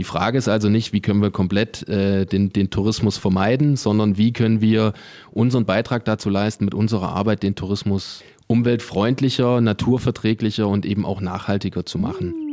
Die Frage ist also nicht, wie können wir komplett äh, den, den Tourismus vermeiden, sondern wie können wir unseren Beitrag dazu leisten, mit unserer Arbeit den Tourismus umweltfreundlicher, naturverträglicher und eben auch nachhaltiger zu machen.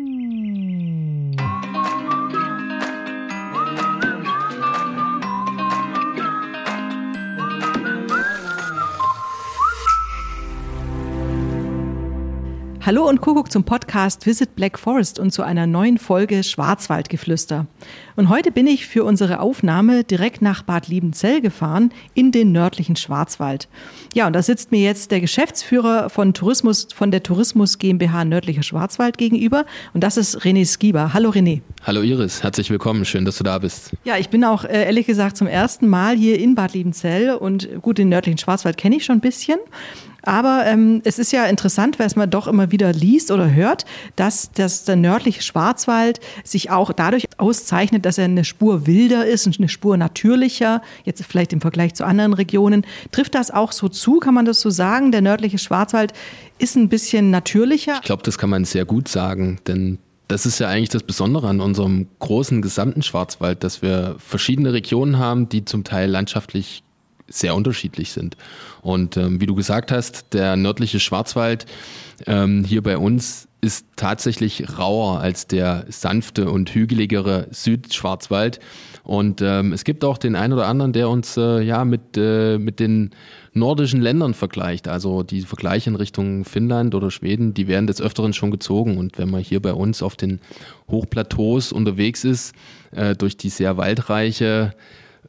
Hallo und Kuckuck zum Podcast Visit Black Forest und zu einer neuen Folge Schwarzwaldgeflüster. Und heute bin ich für unsere Aufnahme direkt nach Bad Liebenzell gefahren in den nördlichen Schwarzwald. Ja, und da sitzt mir jetzt der Geschäftsführer von Tourismus, von der Tourismus GmbH Nördlicher Schwarzwald gegenüber und das ist René Skiba. Hallo René. Hallo Iris, herzlich willkommen, schön, dass du da bist. Ja, ich bin auch äh, ehrlich gesagt zum ersten Mal hier in Bad Liebenzell und gut, den nördlichen Schwarzwald kenne ich schon ein bisschen. Aber ähm, es ist ja interessant, was man doch immer wieder liest oder hört, dass, dass der nördliche Schwarzwald sich auch dadurch auszeichnet, dass er eine Spur wilder ist eine Spur natürlicher, jetzt vielleicht im Vergleich zu anderen Regionen. Trifft das auch so zu? Kann man das so sagen? Der nördliche Schwarzwald ist ein bisschen natürlicher? Ich glaube, das kann man sehr gut sagen, denn das ist ja eigentlich das Besondere an unserem großen gesamten Schwarzwald, dass wir verschiedene Regionen haben, die zum Teil landschaftlich sehr unterschiedlich sind. Und ähm, wie du gesagt hast, der nördliche Schwarzwald ähm, hier bei uns ist tatsächlich rauer als der sanfte und hügeligere Südschwarzwald. Und ähm, es gibt auch den einen oder anderen, der uns äh, ja mit, äh, mit den nordischen Ländern vergleicht. Also die Vergleiche in Richtung Finnland oder Schweden, die werden des Öfteren schon gezogen. Und wenn man hier bei uns auf den Hochplateaus unterwegs ist, äh, durch die sehr waldreiche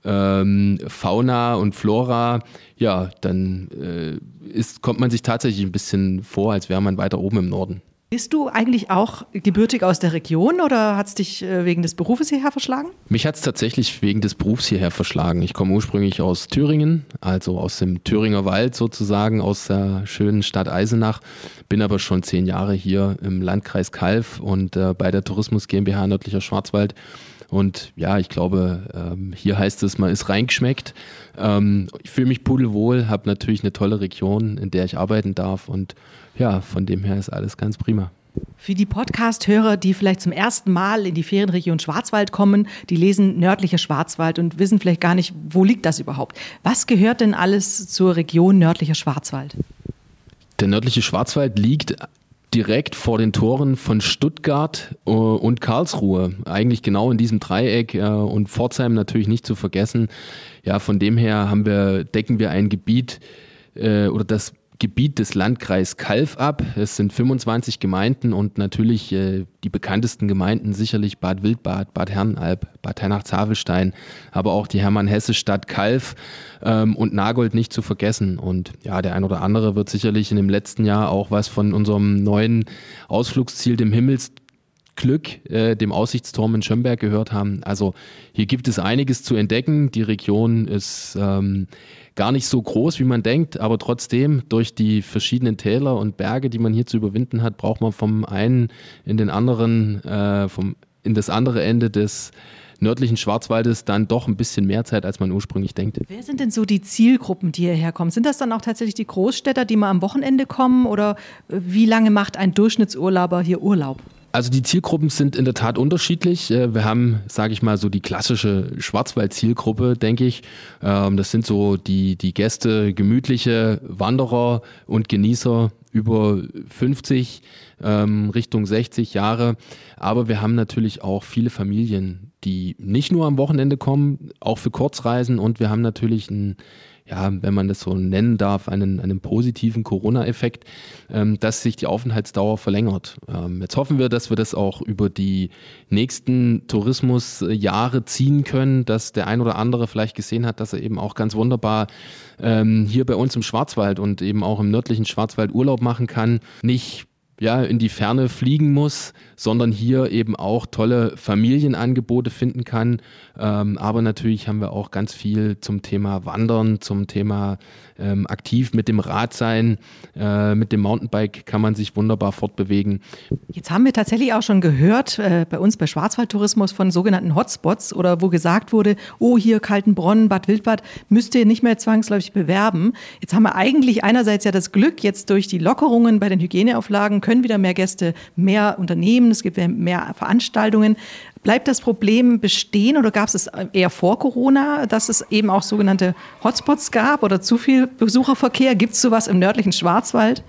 ähm, Fauna und Flora, ja, dann äh, ist, kommt man sich tatsächlich ein bisschen vor, als wäre man weiter oben im Norden. Bist du eigentlich auch gebürtig aus der Region oder hat es dich äh, wegen des Berufes hierher verschlagen? Mich hat es tatsächlich wegen des Berufs hierher verschlagen. Ich komme ursprünglich aus Thüringen, also aus dem Thüringer Wald sozusagen, aus der schönen Stadt Eisenach, bin aber schon zehn Jahre hier im Landkreis Kalf und äh, bei der Tourismus GmbH Nördlicher Schwarzwald und ja, ich glaube, ähm, hier heißt es, man ist reingeschmeckt. Ähm, ich fühle mich pudelwohl, habe natürlich eine tolle Region, in der ich arbeiten darf. Und ja, von dem her ist alles ganz prima. Für die Podcast-Hörer, die vielleicht zum ersten Mal in die Ferienregion Schwarzwald kommen, die lesen nördlicher Schwarzwald und wissen vielleicht gar nicht, wo liegt das überhaupt. Was gehört denn alles zur Region nördlicher Schwarzwald? Der nördliche Schwarzwald liegt direkt vor den Toren von Stuttgart äh, und Karlsruhe. Eigentlich genau in diesem Dreieck äh, und Pforzheim natürlich nicht zu vergessen. Ja, von dem her haben wir, decken wir ein Gebiet äh, oder das Gebiet des Landkreis Kalf ab. Es sind 25 Gemeinden und natürlich äh, die bekanntesten Gemeinden sicherlich Bad Wildbad, Bad Herrenalb, Bad Hernach-Zavelstein, aber auch die Hermann-Hesse-Stadt Kalf ähm, und Nagold nicht zu vergessen. Und ja, der ein oder andere wird sicherlich in dem letzten Jahr auch was von unserem neuen Ausflugsziel, dem Himmels Glück, äh, dem Aussichtsturm in Schönberg gehört haben. Also hier gibt es einiges zu entdecken. Die Region ist ähm, gar nicht so groß, wie man denkt, aber trotzdem durch die verschiedenen Täler und Berge, die man hier zu überwinden hat, braucht man vom einen in den anderen, äh, vom, in das andere Ende des nördlichen Schwarzwaldes dann doch ein bisschen mehr Zeit, als man ursprünglich denkt. Wer sind denn so die Zielgruppen, die hierher kommen? Sind das dann auch tatsächlich die Großstädter, die mal am Wochenende kommen oder wie lange macht ein Durchschnittsurlauber hier Urlaub? Also die Zielgruppen sind in der Tat unterschiedlich. Äh, wir haben, sage ich mal, so die klassische Schwarzwald-Zielgruppe, denke ich. Ähm, das sind so die, die Gäste, gemütliche Wanderer und Genießer über 50, ähm, Richtung 60 Jahre. Aber wir haben natürlich auch viele Familien, die nicht nur am Wochenende kommen, auch für Kurzreisen. Und wir haben natürlich ein ja, wenn man das so nennen darf, einen, einen positiven Corona-Effekt, ähm, dass sich die Aufenthaltsdauer verlängert. Ähm, jetzt hoffen wir, dass wir das auch über die nächsten Tourismusjahre ziehen können, dass der ein oder andere vielleicht gesehen hat, dass er eben auch ganz wunderbar ähm, hier bei uns im Schwarzwald und eben auch im nördlichen Schwarzwald Urlaub machen kann. Nicht ja, in die Ferne fliegen muss, sondern hier eben auch tolle Familienangebote finden kann. Ähm, aber natürlich haben wir auch ganz viel zum Thema Wandern, zum Thema ähm, aktiv mit dem Rad sein. Äh, mit dem Mountainbike kann man sich wunderbar fortbewegen. Jetzt haben wir tatsächlich auch schon gehört, äh, bei uns bei Schwarzwaldtourismus von sogenannten Hotspots oder wo gesagt wurde, oh, hier Kaltenbronn, Bad Wildbad, müsst ihr nicht mehr zwangsläufig bewerben. Jetzt haben wir eigentlich einerseits ja das Glück, jetzt durch die Lockerungen bei den Hygieneauflagen können wieder mehr Gäste mehr Unternehmen, es gibt mehr Veranstaltungen. Bleibt das Problem bestehen oder gab es eher vor Corona, dass es eben auch sogenannte Hotspots gab oder zu viel Besucherverkehr? Gibt es sowas im nördlichen Schwarzwald?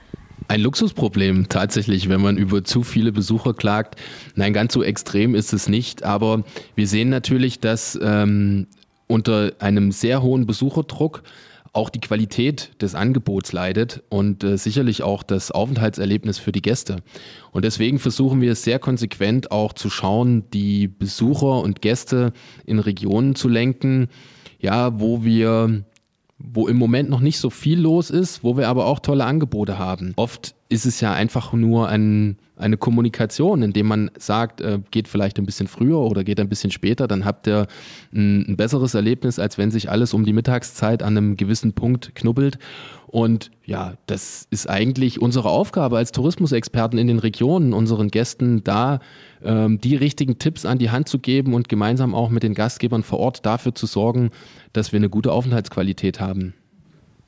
Ein Luxusproblem tatsächlich, wenn man über zu viele Besucher klagt. Nein, ganz so extrem ist es nicht, aber wir sehen natürlich, dass ähm, unter einem sehr hohen Besucherdruck auch die Qualität des Angebots leidet und äh, sicherlich auch das Aufenthaltserlebnis für die Gäste. Und deswegen versuchen wir sehr konsequent auch zu schauen, die Besucher und Gäste in Regionen zu lenken, ja, wo wir wo im Moment noch nicht so viel los ist, wo wir aber auch tolle Angebote haben. Oft ist es ja einfach nur ein, eine Kommunikation, indem man sagt, äh, geht vielleicht ein bisschen früher oder geht ein bisschen später, dann habt ihr ein, ein besseres Erlebnis, als wenn sich alles um die Mittagszeit an einem gewissen Punkt knubbelt. Und ja, das ist eigentlich unsere Aufgabe als Tourismusexperten in den Regionen, unseren Gästen da ähm, die richtigen Tipps an die Hand zu geben und gemeinsam auch mit den Gastgebern vor Ort dafür zu sorgen, dass wir eine gute Aufenthaltsqualität haben.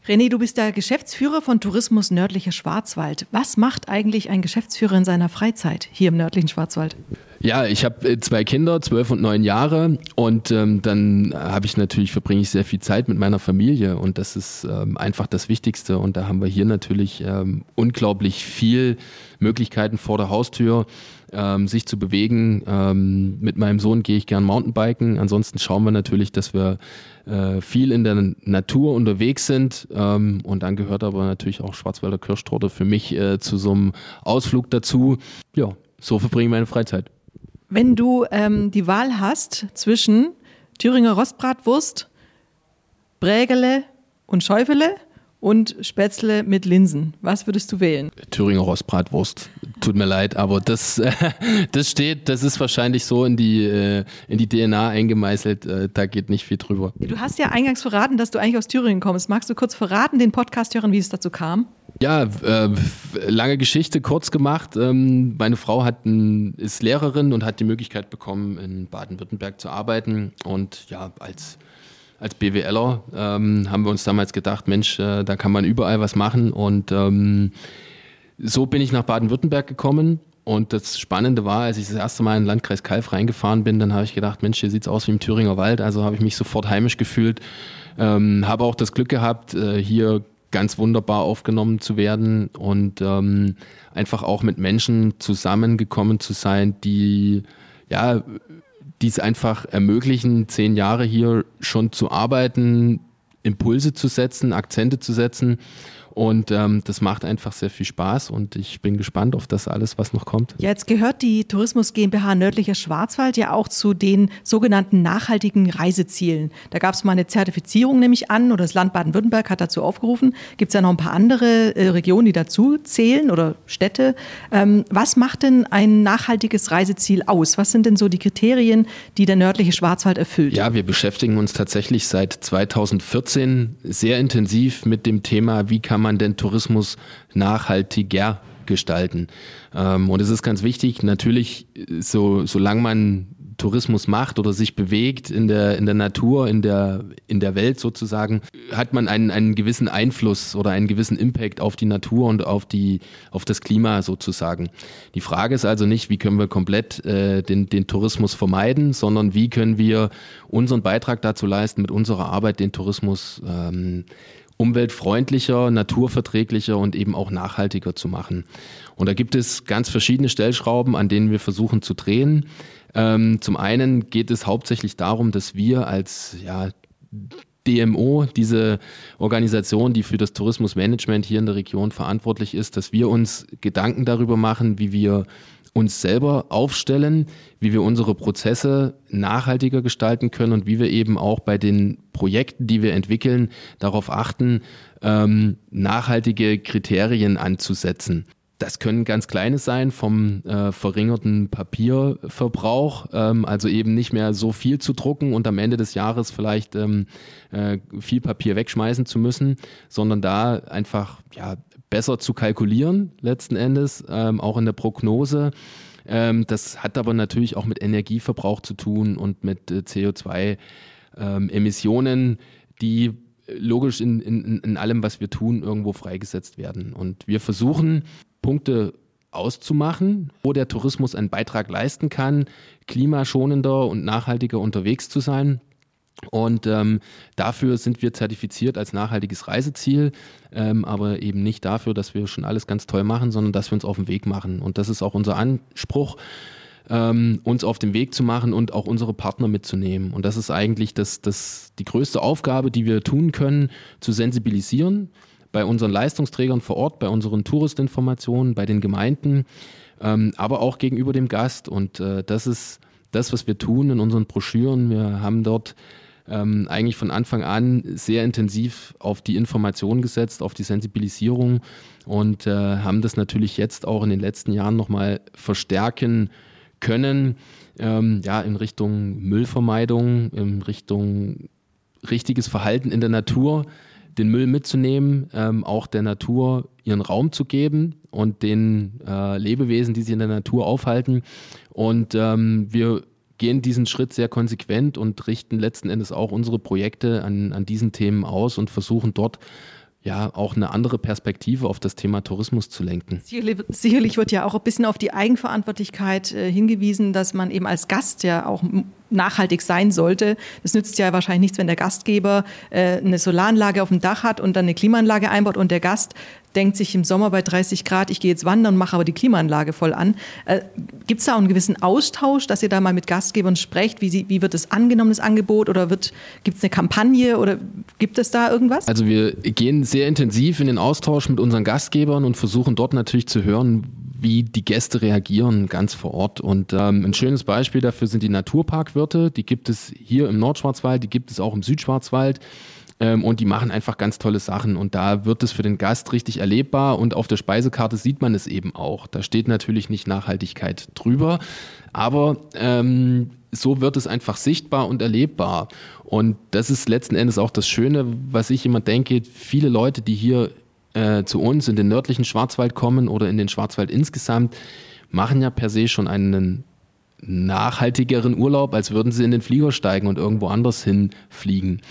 René, du bist der Geschäftsführer von Tourismus Nördlicher Schwarzwald. Was macht eigentlich ein Geschäftsführer in seiner Freizeit hier im nördlichen Schwarzwald? Ja, ich habe äh, zwei Kinder, zwölf und neun Jahre, und ähm, dann habe ich natürlich verbringe ich sehr viel Zeit mit meiner Familie und das ist ähm, einfach das Wichtigste. Und da haben wir hier natürlich ähm, unglaublich viel Möglichkeiten vor der Haustür ähm, sich zu bewegen. Ähm, mit meinem Sohn gehe ich gern Mountainbiken. Ansonsten schauen wir natürlich, dass wir äh, viel in der Natur unterwegs sind. Ähm, und dann gehört aber natürlich auch Schwarzwälder Kirschtorte für mich äh, zu so einem Ausflug dazu. Ja, so verbringe ich meine Freizeit. Wenn du ähm, die Wahl hast zwischen Thüringer Rostbratwurst, Brägele und Schäufele und Spätzle mit Linsen. Was würdest du wählen? Thüringer Rostbratwurst. Tut mir leid, aber das, das steht, das ist wahrscheinlich so in die, äh, in die DNA eingemeißelt. Äh, da geht nicht viel drüber. Du hast ja eingangs verraten, dass du eigentlich aus Thüringen kommst. Magst du kurz verraten, den Podcast hören, wie es dazu kam? Ja, äh, lange Geschichte kurz gemacht. Ähm, meine Frau hat ein, ist Lehrerin und hat die Möglichkeit bekommen, in Baden-Württemberg zu arbeiten. Und ja, als als BWLer ähm, haben wir uns damals gedacht, Mensch, äh, da kann man überall was machen. Und ähm, so bin ich nach Baden-Württemberg gekommen. Und das Spannende war, als ich das erste Mal in den Landkreis Kalf reingefahren bin, dann habe ich gedacht, Mensch, hier sieht es aus wie im Thüringer Wald. Also habe ich mich sofort heimisch gefühlt. Ähm, habe auch das Glück gehabt, äh, hier ganz wunderbar aufgenommen zu werden und ähm, einfach auch mit Menschen zusammengekommen zu sein, die ja die es einfach ermöglichen, zehn Jahre hier schon zu arbeiten, Impulse zu setzen, Akzente zu setzen und ähm, das macht einfach sehr viel Spaß und ich bin gespannt auf das alles, was noch kommt. Ja, jetzt gehört die Tourismus GmbH Nördlicher Schwarzwald ja auch zu den sogenannten nachhaltigen Reisezielen. Da gab es mal eine Zertifizierung nämlich an oder das Land Baden-Württemberg hat dazu aufgerufen. Gibt es ja noch ein paar andere äh, Regionen, die dazu zählen oder Städte. Ähm, was macht denn ein nachhaltiges Reiseziel aus? Was sind denn so die Kriterien, die der nördliche Schwarzwald erfüllt? Ja, wir beschäftigen uns tatsächlich seit 2014 sehr intensiv mit dem Thema, wie kann kann man denn Tourismus nachhaltiger gestalten? Ähm, und es ist ganz wichtig, natürlich, so, solange man Tourismus macht oder sich bewegt in der, in der Natur, in der, in der Welt sozusagen, hat man einen, einen gewissen Einfluss oder einen gewissen Impact auf die Natur und auf, die, auf das Klima sozusagen. Die Frage ist also nicht, wie können wir komplett äh, den, den Tourismus vermeiden, sondern wie können wir unseren Beitrag dazu leisten, mit unserer Arbeit den Tourismus ähm, umweltfreundlicher, naturverträglicher und eben auch nachhaltiger zu machen. Und da gibt es ganz verschiedene Stellschrauben, an denen wir versuchen zu drehen. Ähm, zum einen geht es hauptsächlich darum, dass wir als ja, DMO, diese Organisation, die für das Tourismusmanagement hier in der Region verantwortlich ist, dass wir uns Gedanken darüber machen, wie wir uns selber aufstellen, wie wir unsere Prozesse nachhaltiger gestalten können und wie wir eben auch bei den Projekten, die wir entwickeln, darauf achten, ähm, nachhaltige Kriterien anzusetzen. Das können ganz kleine sein vom äh, verringerten Papierverbrauch, ähm, also eben nicht mehr so viel zu drucken und am Ende des Jahres vielleicht ähm, äh, viel Papier wegschmeißen zu müssen, sondern da einfach ja, besser zu kalkulieren letzten Endes, ähm, auch in der Prognose. Ähm, das hat aber natürlich auch mit Energieverbrauch zu tun und mit äh, CO2-Emissionen, ähm, die logisch in, in, in allem, was wir tun, irgendwo freigesetzt werden. Und wir versuchen, Punkte auszumachen, wo der Tourismus einen Beitrag leisten kann, klimaschonender und nachhaltiger unterwegs zu sein. Und ähm, dafür sind wir zertifiziert als nachhaltiges Reiseziel, ähm, aber eben nicht dafür, dass wir schon alles ganz toll machen, sondern dass wir uns auf den Weg machen. Und das ist auch unser Anspruch, ähm, uns auf den Weg zu machen und auch unsere Partner mitzunehmen. Und das ist eigentlich das, das, die größte Aufgabe, die wir tun können, zu sensibilisieren bei unseren Leistungsträgern vor Ort, bei unseren Touristinformationen, bei den Gemeinden, ähm, aber auch gegenüber dem Gast. Und äh, das ist das, was wir tun in unseren Broschüren. Wir haben dort ähm, eigentlich von Anfang an sehr intensiv auf die Information gesetzt, auf die Sensibilisierung und äh, haben das natürlich jetzt auch in den letzten Jahren nochmal verstärken können, ähm, ja, in Richtung Müllvermeidung, in Richtung richtiges Verhalten in der Natur, den Müll mitzunehmen, ähm, auch der Natur ihren Raum zu geben und den äh, Lebewesen, die sich in der Natur aufhalten. Und ähm, wir gehen diesen Schritt sehr konsequent und richten letzten Endes auch unsere Projekte an, an diesen Themen aus und versuchen dort ja auch eine andere Perspektive auf das Thema Tourismus zu lenken. Sicherlich wird ja auch ein bisschen auf die Eigenverantwortlichkeit äh, hingewiesen, dass man eben als Gast ja auch nachhaltig sein sollte. Es nützt ja wahrscheinlich nichts, wenn der Gastgeber äh, eine Solaranlage auf dem Dach hat und dann eine Klimaanlage einbaut und der Gast denkt sich im Sommer bei 30 Grad, ich gehe jetzt wandern, mache aber die Klimaanlage voll an. Äh, Gibt es da auch einen gewissen Austausch, dass ihr da mal mit Gastgebern sprecht? Wie, sie, wie wird es angenommen, das Angebot? Oder gibt es eine Kampagne oder gibt es da irgendwas? Also wir gehen sehr intensiv in den Austausch mit unseren Gastgebern und versuchen dort natürlich zu hören, wie die Gäste reagieren ganz vor Ort. Und ähm, ein schönes Beispiel dafür sind die Naturparkwirte. Die gibt es hier im Nordschwarzwald, die gibt es auch im Südschwarzwald. Ähm, und die machen einfach ganz tolle Sachen. Und da wird es für den Gast richtig erlebbar. Und auf der Speisekarte sieht man es eben auch. Da steht natürlich nicht Nachhaltigkeit drüber. Aber ähm, so wird es einfach sichtbar und erlebbar. Und das ist letzten Endes auch das Schöne, was ich immer denke. Viele Leute, die hier äh, zu uns in den nördlichen Schwarzwald kommen oder in den Schwarzwald insgesamt, machen ja per se schon einen nachhaltigeren Urlaub, als würden sie in den Flieger steigen und irgendwo anders hinfliegen.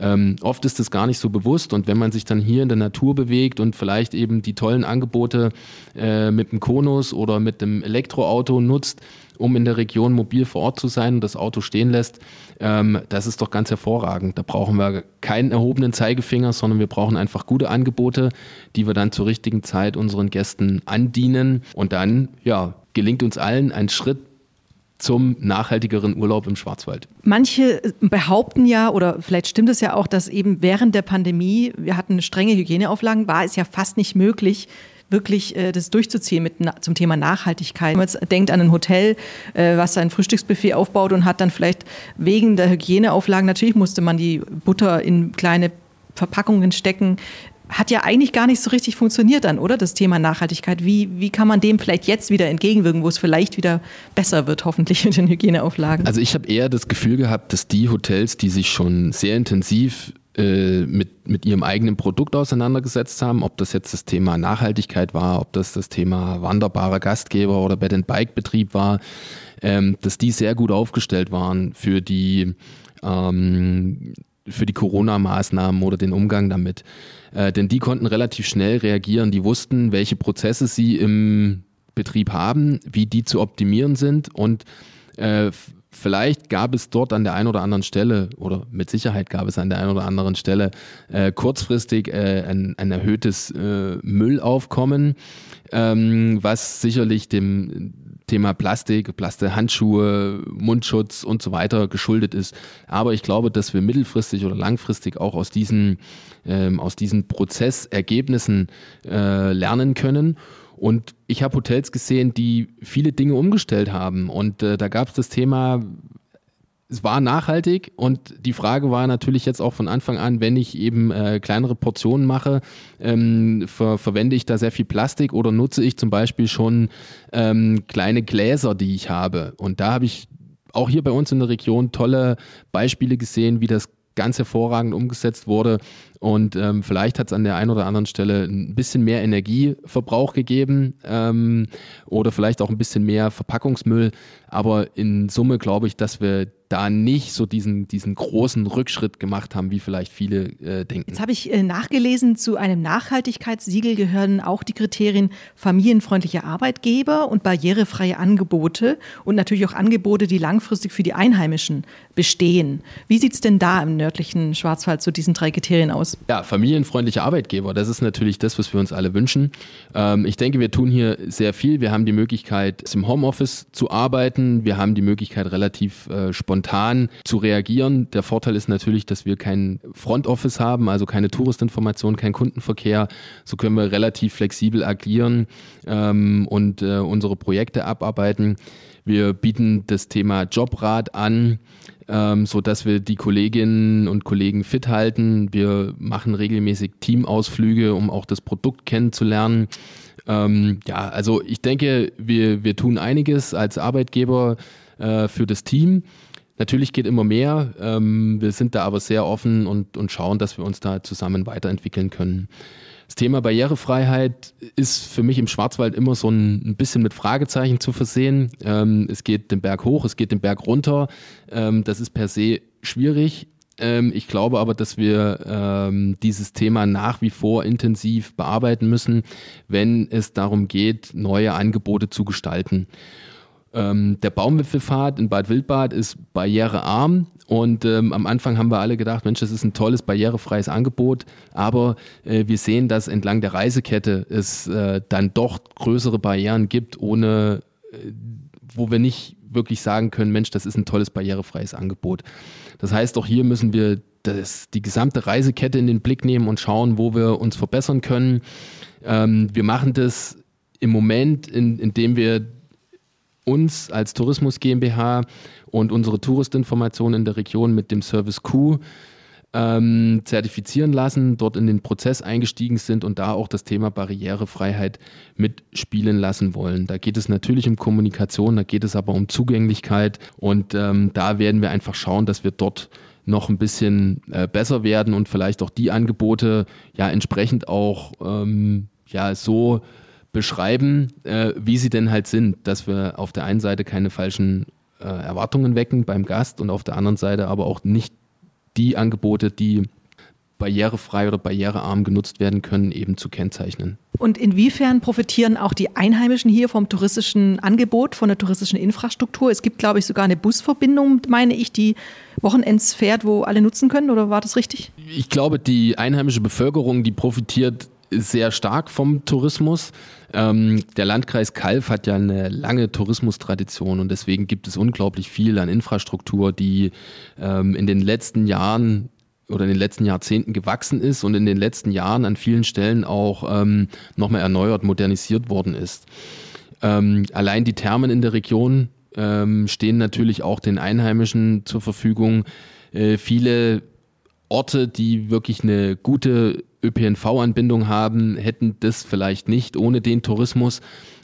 Ähm, oft ist das gar nicht so bewusst und wenn man sich dann hier in der Natur bewegt und vielleicht eben die tollen Angebote äh, mit dem Konus oder mit dem Elektroauto nutzt, um in der Region mobil vor Ort zu sein und das Auto stehen lässt, ähm, das ist doch ganz hervorragend. Da brauchen wir keinen erhobenen Zeigefinger, sondern wir brauchen einfach gute Angebote, die wir dann zur richtigen Zeit unseren Gästen andienen und dann, ja, gelingt uns allen ein Schritt zum nachhaltigeren Urlaub im Schwarzwald. Manche behaupten ja, oder vielleicht stimmt es ja auch, dass eben während der Pandemie, wir hatten strenge Hygieneauflagen, war es ja fast nicht möglich, wirklich äh, das durchzuziehen mit, zum Thema Nachhaltigkeit. Wenn man jetzt denkt an ein Hotel, äh, was sein Frühstücksbuffet aufbaut und hat dann vielleicht wegen der Hygieneauflagen, natürlich musste man die Butter in kleine Verpackungen stecken hat ja eigentlich gar nicht so richtig funktioniert dann, oder? Das Thema Nachhaltigkeit. Wie, wie kann man dem vielleicht jetzt wieder entgegenwirken, wo es vielleicht wieder besser wird, hoffentlich mit den Hygieneauflagen? Also ich habe eher das Gefühl gehabt, dass die Hotels, die sich schon sehr intensiv äh, mit, mit ihrem eigenen Produkt auseinandergesetzt haben, ob das jetzt das Thema Nachhaltigkeit war, ob das das Thema wanderbarer Gastgeber oder Bed-and-Bike-Betrieb war, ähm, dass die sehr gut aufgestellt waren für die ähm, für die Corona-Maßnahmen oder den Umgang damit. Äh, denn die konnten relativ schnell reagieren. Die wussten, welche Prozesse sie im Betrieb haben, wie die zu optimieren sind und äh, Vielleicht gab es dort an der einen oder anderen Stelle, oder mit Sicherheit gab es an der einen oder anderen Stelle äh, kurzfristig äh, ein, ein, erhöhtes äh, Müllaufkommen, ähm, was sicherlich dem Thema Plastik, Plastikhandschuhe, Mundschutz und so weiter geschuldet ist. Aber ich glaube, dass wir mittelfristig oder langfristig auch aus diesen, ähm, aus diesen Prozessergebnissen äh, lernen können. Und ich habe Hotels gesehen, die viele Dinge umgestellt haben. Und äh, da gab es das Thema es war nachhaltig und die Frage war natürlich jetzt auch von Anfang an, wenn ich eben äh, kleinere Portionen mache, ähm, ver verwende ich da sehr viel Plastik oder nutze ich zum Beispiel schon ähm, kleine Gläser, die ich habe. Und da habe ich auch hier bei uns in der Region tolle Beispiele gesehen, wie das ganz hervorragend umgesetzt wurde. Und ähm, vielleicht hat es an der einen oder anderen Stelle ein bisschen mehr Energieverbrauch gegeben ähm, oder vielleicht auch ein bisschen mehr Verpackungsmüll. Aber in Summe glaube ich, dass wir da nicht so diesen, diesen großen Rückschritt gemacht haben, wie vielleicht viele äh, denken. Jetzt habe ich äh, nachgelesen, zu einem Nachhaltigkeitssiegel gehören auch die Kriterien familienfreundliche Arbeitgeber und barrierefreie Angebote und natürlich auch Angebote, die langfristig für die Einheimischen bestehen. Wie sieht es denn da im nördlichen Schwarzwald zu diesen drei Kriterien aus? Ja, familienfreundliche Arbeitgeber, das ist natürlich das, was wir uns alle wünschen. Ähm, ich denke, wir tun hier sehr viel. Wir haben die Möglichkeit, im Homeoffice zu arbeiten. Wir haben die Möglichkeit, relativ äh, spontan zu reagieren. Der Vorteil ist natürlich, dass wir kein Front Office haben, also keine Touristinformation, kein Kundenverkehr. So können wir relativ flexibel agieren ähm, und äh, unsere Projekte abarbeiten. Wir bieten das Thema Jobrat an, ähm, so dass wir die Kolleginnen und Kollegen fit halten. Wir machen regelmäßig Teamausflüge, um auch das Produkt kennenzulernen. Ähm, ja, also ich denke, wir, wir tun einiges als Arbeitgeber äh, für das Team. Natürlich geht immer mehr. Ähm, wir sind da aber sehr offen und, und schauen, dass wir uns da zusammen weiterentwickeln können. Das Thema Barrierefreiheit ist für mich im Schwarzwald immer so ein, bisschen mit Fragezeichen zu versehen. Ähm, es geht den Berg hoch, es geht den Berg runter. Ähm, das ist per se schwierig. Ähm, ich glaube aber, dass wir ähm, dieses Thema nach wie vor intensiv bearbeiten müssen, wenn es darum geht, neue Angebote zu gestalten. Ähm, der Baumwipfelpfad in Bad Wildbad ist barrierearm und ähm, am Anfang haben wir alle gedacht, Mensch, das ist ein tolles barrierefreies Angebot, aber äh, wir sehen, dass entlang der Reisekette es äh, dann doch größere Barrieren gibt, ohne äh, wo wir nicht wirklich sagen können, Mensch, das ist ein tolles barrierefreies Angebot. Das heißt, auch hier müssen wir das, die gesamte Reisekette in den Blick nehmen und schauen, wo wir uns verbessern können. Ähm, wir machen das im Moment, in, indem wir uns als Tourismus GmbH und unsere Touristinformation in der Region mit dem Service Q ähm, zertifizieren lassen, dort in den Prozess eingestiegen sind und da auch das Thema Barrierefreiheit mitspielen lassen wollen. Da geht es natürlich um Kommunikation, da geht es aber um Zugänglichkeit und ähm, da werden wir einfach schauen, dass wir dort noch ein bisschen äh, besser werden und vielleicht auch die Angebote ja entsprechend auch ähm, ja so beschreiben, äh, wie sie denn halt sind, dass wir auf der einen Seite keine falschen äh, Erwartungen wecken beim Gast und auf der anderen Seite aber auch nicht die Angebote, die barrierefrei oder barrierearm genutzt werden können, eben zu kennzeichnen. Und inwiefern profitieren auch die Einheimischen hier vom touristischen Angebot, von der touristischen Infrastruktur? Es gibt, glaube ich, sogar eine Busverbindung, meine ich, die Wochenends fährt, wo alle nutzen können, oder war das richtig? Ich glaube, die einheimische Bevölkerung, die profitiert sehr stark vom Tourismus. Ähm, der Landkreis Kalf hat ja eine lange Tourismustradition und deswegen gibt es unglaublich viel an Infrastruktur, die ähm, in den letzten Jahren oder in den letzten Jahrzehnten gewachsen ist und in den letzten Jahren an vielen Stellen auch ähm, nochmal erneuert, modernisiert worden ist. Ähm, allein die Thermen in der Region ähm, stehen natürlich auch den Einheimischen zur Verfügung. Äh, viele Orte, die wirklich eine gute ÖPNV-Anbindung haben, hätten das vielleicht nicht ohne den Tourismus.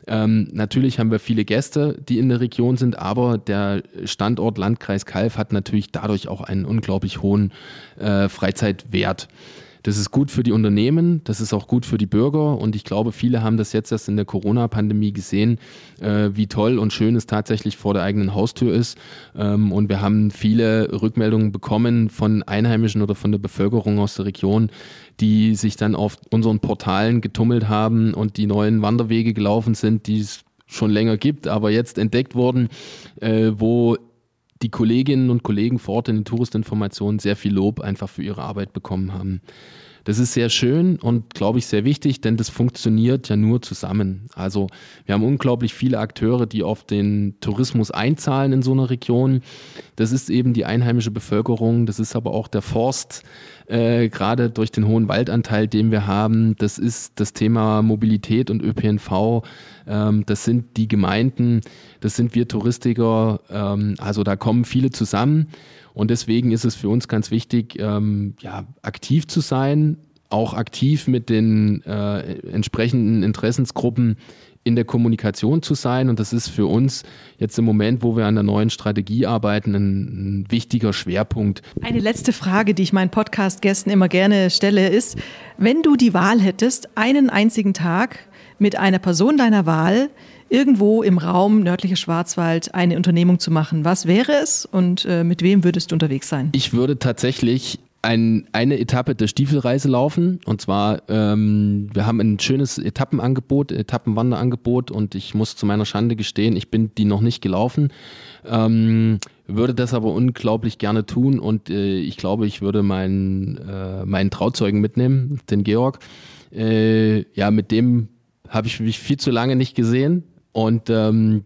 Ähm, natürlich haben wir viele Gäste, die in der Region sind, aber der Standort Landkreis Kalf hat natürlich dadurch auch einen unglaublich hohen äh, Freizeitwert. Das ist gut für die Unternehmen, das ist auch gut für die Bürger und ich glaube, viele haben das jetzt erst in der Corona-Pandemie gesehen, äh, wie toll und schön es tatsächlich vor der eigenen Haustür ist. Ähm, und wir haben viele Rückmeldungen bekommen von Einheimischen oder von der Bevölkerung aus der Region, die sich dann auf unseren Portalen getummelt haben und die neuen Wanderwege gelaufen sind, die es schon länger gibt, aber jetzt entdeckt wurden, äh, wo die Kolleginnen und Kollegen vor Ort in den Touristinformationen sehr viel Lob einfach für ihre Arbeit bekommen haben. Das ist sehr schön und, glaube ich, sehr wichtig, denn das funktioniert ja nur zusammen. Also wir haben unglaublich viele Akteure, die auf den Tourismus einzahlen in so einer Region. Das ist eben die einheimische Bevölkerung, das ist aber auch der Forst, äh, gerade durch den hohen Waldanteil, den wir haben. Das ist das Thema Mobilität und ÖPNV. Ähm, das sind die Gemeinden, das sind wir Touristiker. Ähm, also da kommen viele zusammen. Und deswegen ist es für uns ganz wichtig, ähm, ja, aktiv zu sein, auch aktiv mit den äh, entsprechenden Interessensgruppen in der Kommunikation zu sein. Und das ist für uns jetzt im Moment, wo wir an der neuen Strategie arbeiten, ein, ein wichtiger Schwerpunkt. Eine letzte Frage, die ich meinen Podcast-Gästen immer gerne stelle, ist, wenn du die Wahl hättest, einen einzigen Tag mit einer Person deiner Wahl irgendwo im Raum nördlicher Schwarzwald eine Unternehmung zu machen. Was wäre es und äh, mit wem würdest du unterwegs sein? Ich würde tatsächlich ein, eine Etappe der Stiefelreise laufen. Und zwar, ähm, wir haben ein schönes Etappenangebot, Etappenwanderangebot und ich muss zu meiner Schande gestehen, ich bin die noch nicht gelaufen. Ähm, würde das aber unglaublich gerne tun und äh, ich glaube, ich würde meinen, äh, meinen Trauzeugen mitnehmen, den Georg. Äh, ja, mit dem habe ich mich viel zu lange nicht gesehen und ähm,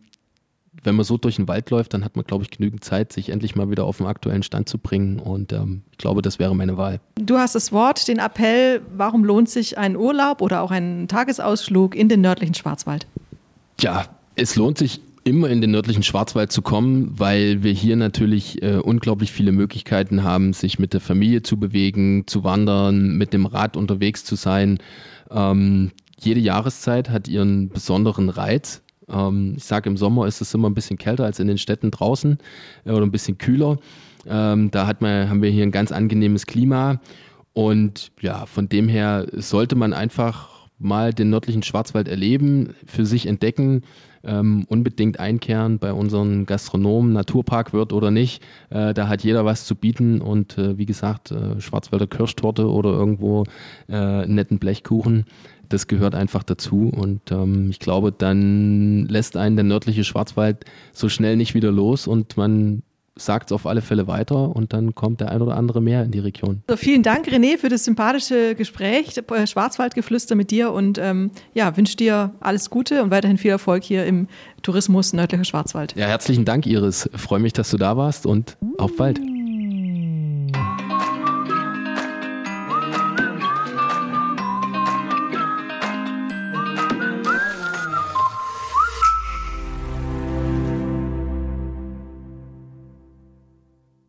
wenn man so durch den Wald läuft, dann hat man, glaube ich, genügend Zeit, sich endlich mal wieder auf den aktuellen Stand zu bringen. Und ähm, ich glaube, das wäre meine Wahl. Du hast das Wort, den Appell, warum lohnt sich ein Urlaub oder auch ein Tagesausflug in den nördlichen Schwarzwald? Ja, es lohnt sich immer in den nördlichen Schwarzwald zu kommen, weil wir hier natürlich äh, unglaublich viele Möglichkeiten haben, sich mit der Familie zu bewegen, zu wandern, mit dem Rad unterwegs zu sein. Ähm, jede Jahreszeit hat ihren besonderen Reiz. Ähm, ich sage, im Sommer ist es immer ein bisschen kälter als in den Städten draußen äh, oder ein bisschen kühler. Ähm, da hat man, haben wir hier ein ganz angenehmes Klima. Und ja, von dem her sollte man einfach mal den nördlichen Schwarzwald erleben, für sich entdecken, ähm, unbedingt einkehren bei unseren Gastronomen, Naturpark wird oder nicht. Äh, da hat jeder was zu bieten und äh, wie gesagt, äh, Schwarzwälder Kirschtorte oder irgendwo äh, netten Blechkuchen das gehört einfach dazu. Und ähm, ich glaube, dann lässt einen der nördliche Schwarzwald so schnell nicht wieder los und man sagt es auf alle Fälle weiter und dann kommt der ein oder andere mehr in die Region. So, vielen Dank, René, für das sympathische Gespräch, äh, Schwarzwaldgeflüster mit dir und ähm, ja, wünsche dir alles Gute und weiterhin viel Erfolg hier im Tourismus nördlicher Schwarzwald. Ja, herzlichen Dank, Iris. freue mich, dass du da warst und auf bald.